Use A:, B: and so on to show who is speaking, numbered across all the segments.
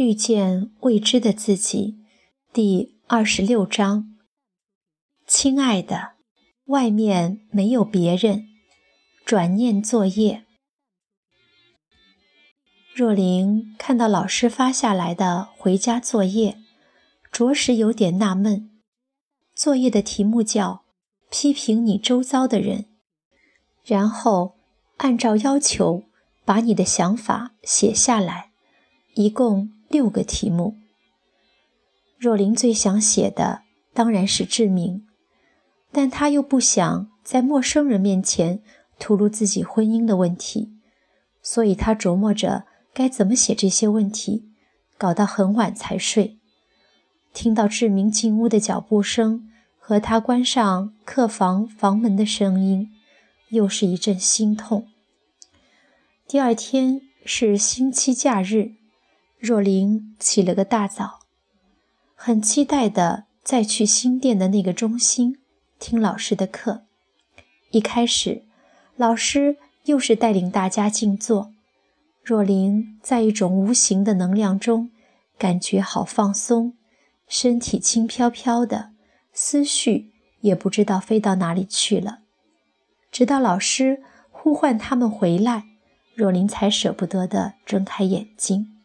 A: 遇见未知的自己，第二十六章。亲爱的，外面没有别人。转念作业。若琳看到老师发下来的回家作业，着实有点纳闷。作业的题目叫“批评你周遭的人”，然后按照要求把你的想法写下来，一共。六个题目。若琳最想写的当然是志明，但她又不想在陌生人面前吐露自己婚姻的问题，所以她琢磨着该怎么写这些问题，搞到很晚才睡。听到志明进屋的脚步声和他关上客房房门的声音，又是一阵心痛。第二天是星期假日。若琳起了个大早，很期待的再去新店的那个中心听老师的课。一开始，老师又是带领大家静坐。若琳在一种无形的能量中，感觉好放松，身体轻飘飘的，思绪也不知道飞到哪里去了。直到老师呼唤他们回来，若琳才舍不得地睁开眼睛。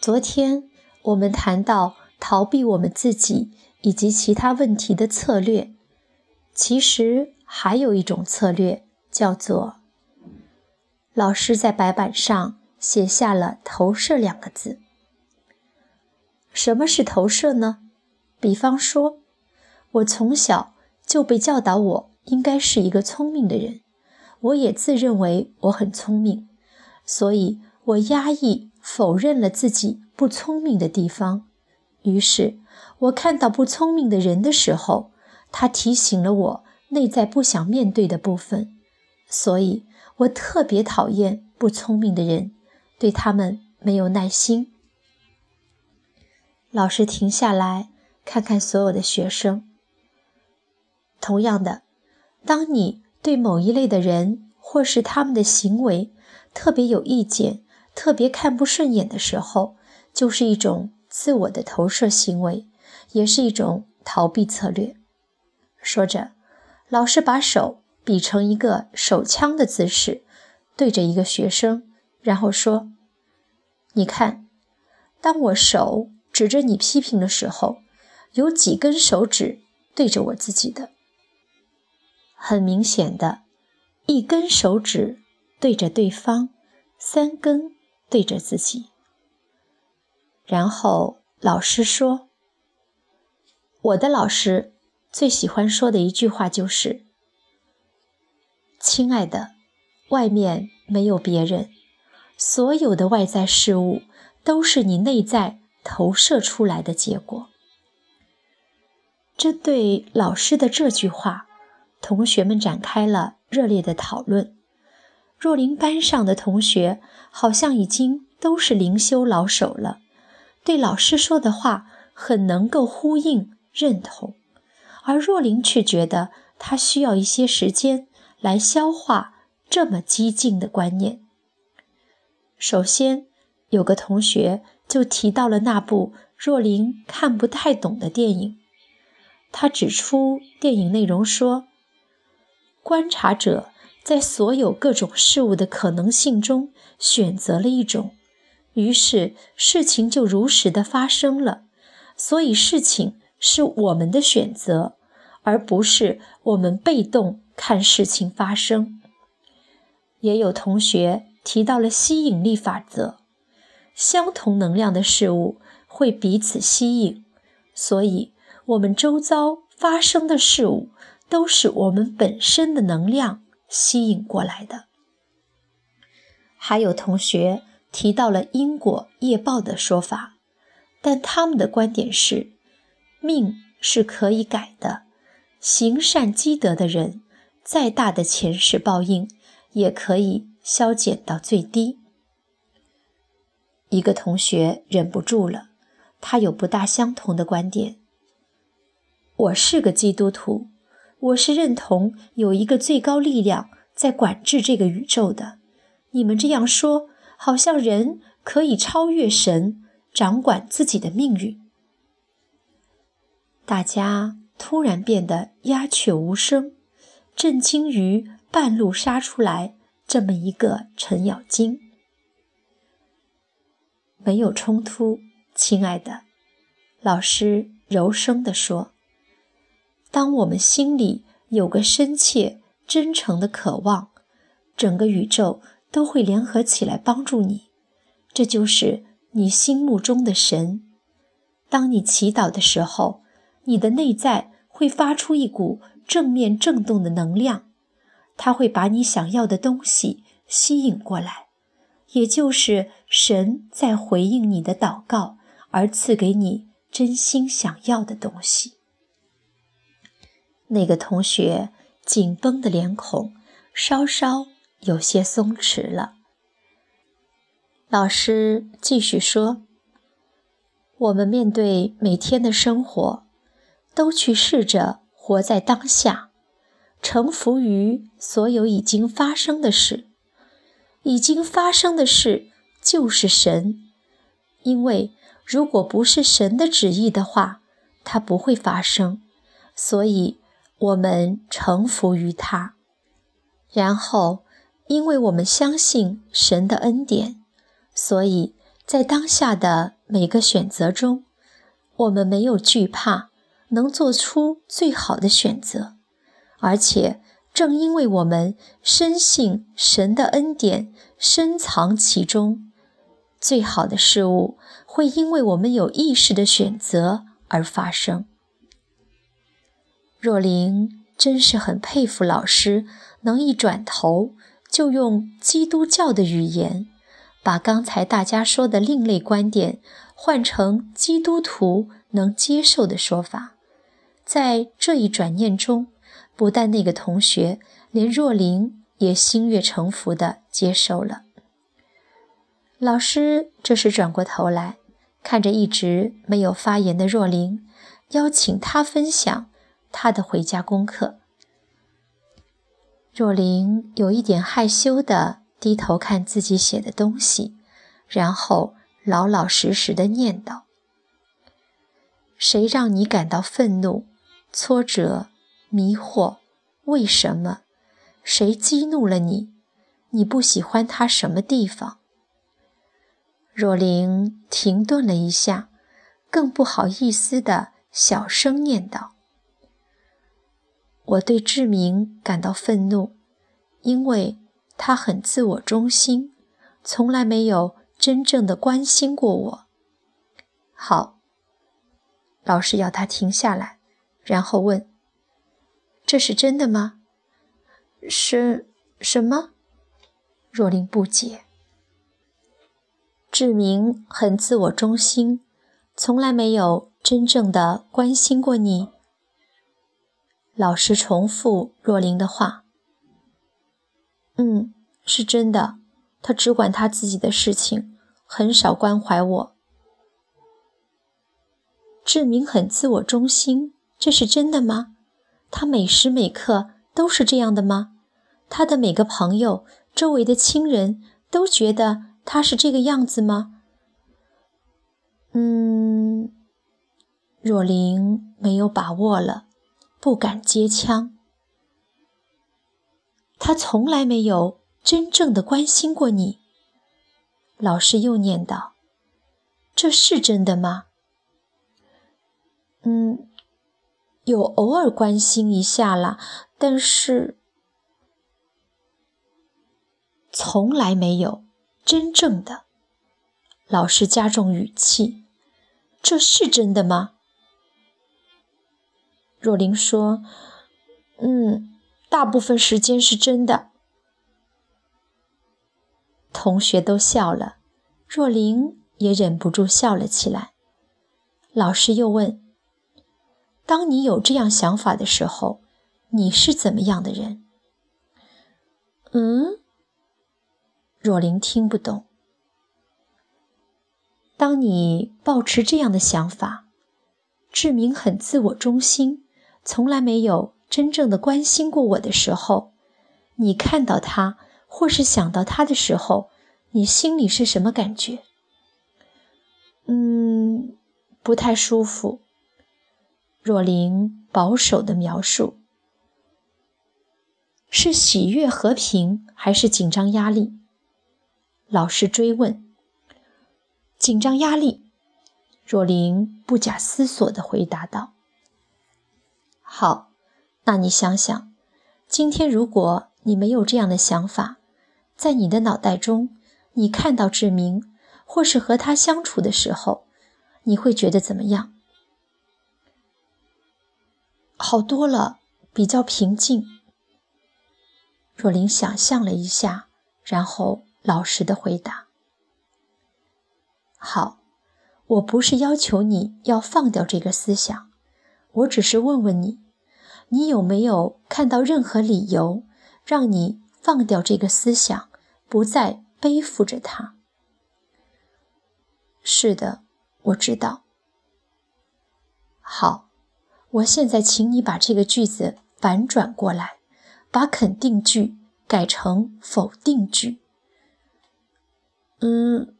A: 昨天我们谈到逃避我们自己以及其他问题的策略，其实还有一种策略叫做。老师在白板上写下了“投射”两个字。什么是投射呢？比方说，我从小就被教导我应该是一个聪明的人，我也自认为我很聪明，所以我压抑。否认了自己不聪明的地方，于是我看到不聪明的人的时候，他提醒了我内在不想面对的部分，所以我特别讨厌不聪明的人，对他们没有耐心。老师停下来看看所有的学生。同样的，当你对某一类的人或是他们的行为特别有意见。特别看不顺眼的时候，就是一种自我的投射行为，也是一种逃避策略。说着，老师把手比成一个手枪的姿势，对着一个学生，然后说：“你看，当我手指着你批评的时候，有几根手指对着我自己的？很明显的，一根手指对着对方，三根。”对着自己，然后老师说：“我的老师最喜欢说的一句话就是：‘亲爱的，外面没有别人，所有的外在事物都是你内在投射出来的结果。’”针对老师的这句话，同学们展开了热烈的讨论。若琳班上的同学好像已经都是灵修老手了，对老师说的话很能够呼应认同，而若琳却觉得她需要一些时间来消化这么激进的观念。首先，有个同学就提到了那部若琳看不太懂的电影，他指出电影内容说，观察者。在所有各种事物的可能性中选择了一种，于是事情就如实的发生了。所以事情是我们的选择，而不是我们被动看事情发生。也有同学提到了吸引力法则，相同能量的事物会彼此吸引，所以我们周遭发生的事物都是我们本身的能量。吸引过来的，还有同学提到了因果业报的说法，但他们的观点是，命是可以改的，行善积德的人，再大的前世报应也可以消减到最低。一个同学忍不住了，他有不大相同的观点。我是个基督徒。我是认同有一个最高力量在管制这个宇宙的。你们这样说，好像人可以超越神，掌管自己的命运。大家突然变得鸦雀无声，震惊于半路杀出来这么一个程咬金。没有冲突，亲爱的，老师柔声地说：“当我们心里有个深切、真诚的渴望，整个宇宙都会联合起来帮助你。这就是你心目中的神。当你祈祷的时候。”你的内在会发出一股正面震动的能量，它会把你想要的东西吸引过来，也就是神在回应你的祷告而赐给你真心想要的东西。那个同学紧绷的脸孔稍稍有些松弛了。老师继续说：“我们面对每天的生活。”都去试着活在当下，臣服于所有已经发生的事。已经发生的事就是神，因为如果不是神的旨意的话，它不会发生。所以，我们臣服于他。然后，因为我们相信神的恩典，所以在当下的每个选择中，我们没有惧怕。能做出最好的选择，而且正因为我们深信神的恩典深藏其中，最好的事物会因为我们有意识的选择而发生。若琳真是很佩服老师，能一转头就用基督教的语言，把刚才大家说的另类观点换成基督徒能接受的说法。在这一转念中，不但那个同学，连若琳也心悦诚服地接受了。老师这时转过头来，看着一直没有发言的若琳，邀请他分享他的回家功课。若琳有一点害羞地低头看自己写的东西，然后老老实实地念叨：“谁让你感到愤怒？”挫折、迷惑，为什么？谁激怒了你？你不喜欢他什么地方？若琳停顿了一下，更不好意思的小声念叨：“我对志明感到愤怒，因为他很自我中心，从来没有真正的关心过我。”好，老师要他停下来。然后问：“这是真的吗？”“是什么？”若琳不解。志明很自我中心，从来没有真正的关心过你。老师重复若琳的话：“嗯，是真的。他只管他自己的事情，很少关怀我。”志明很自我中心。这是真的吗？他每时每刻都是这样的吗？他的每个朋友、周围的亲人都觉得他是这个样子吗？嗯，若琳没有把握了，不敢接枪。他从来没有真正的关心过你。老师又念道：“这是真的吗？”嗯。有偶尔关心一下啦，但是从来没有真正的。老师加重语气：“这是真的吗？”若琳说：“嗯，大部分时间是真的。”同学都笑了，若琳也忍不住笑了起来。老师又问。当你有这样想法的时候，你是怎么样的人？嗯，若琳听不懂。当你抱持这样的想法，志明很自我中心，从来没有真正的关心过我的时候，你看到他或是想到他的时候，你心里是什么感觉？嗯，不太舒服。若琳保守的描述。是喜悦和平，还是紧张压力？老师追问。紧张压力。若琳不假思索地回答道：“好，那你想想，今天如果你没有这样的想法，在你的脑袋中，你看到志明，或是和他相处的时候，你会觉得怎么样？好多了，比较平静。”若琳想象了一下，然后老实的回答：“好，我不是要求你要放掉这个思想，我只是问问你，你有没有看到任何理由让你放掉这个思想，不再背负着它？”“是的，我知道。”“好，我现在请你把这个句子反转过来。”把肯定句改成否定句。嗯，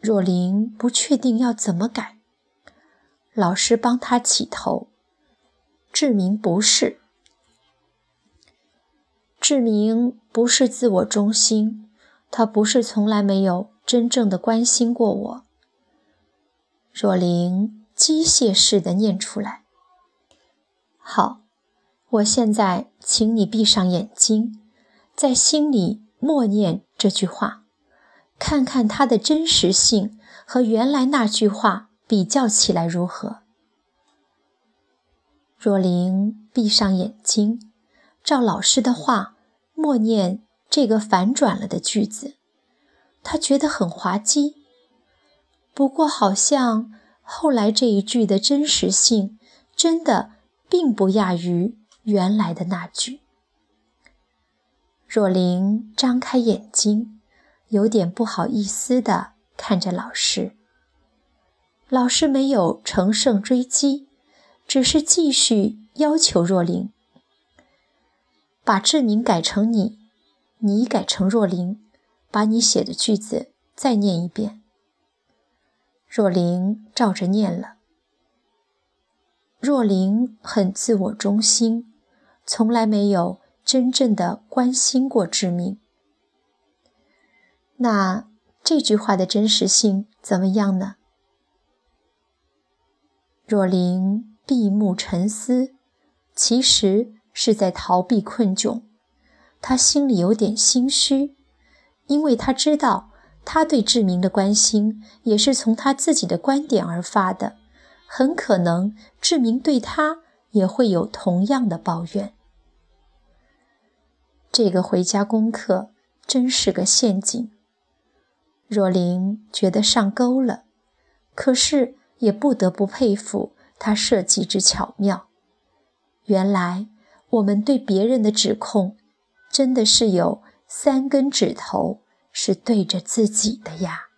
A: 若琳不确定要怎么改，老师帮他起头。志明不是，志明不是自我中心，他不是从来没有真正的关心过我。若琳机械式的念出来。好。我现在请你闭上眼睛，在心里默念这句话，看看它的真实性和原来那句话比较起来如何。若琳闭上眼睛，照老师的话默念这个反转了的句子，她觉得很滑稽。不过，好像后来这一句的真实性真的并不亚于。原来的那句。若琳张开眼睛，有点不好意思地看着老师。老师没有乘胜追击，只是继续要求若琳把志明改成你，你改成若琳，把你写的句子再念一遍。若琳照着念了。若琳很自我中心。从来没有真正的关心过志明。那这句话的真实性怎么样呢？若琳闭目沉思，其实是在逃避困窘。他心里有点心虚，因为他知道他对志明的关心也是从他自己的观点而发的，很可能志明对他。也会有同样的抱怨。这个回家功课真是个陷阱。若琳觉得上钩了，可是也不得不佩服他设计之巧妙。原来我们对别人的指控，真的是有三根指头是对着自己的呀。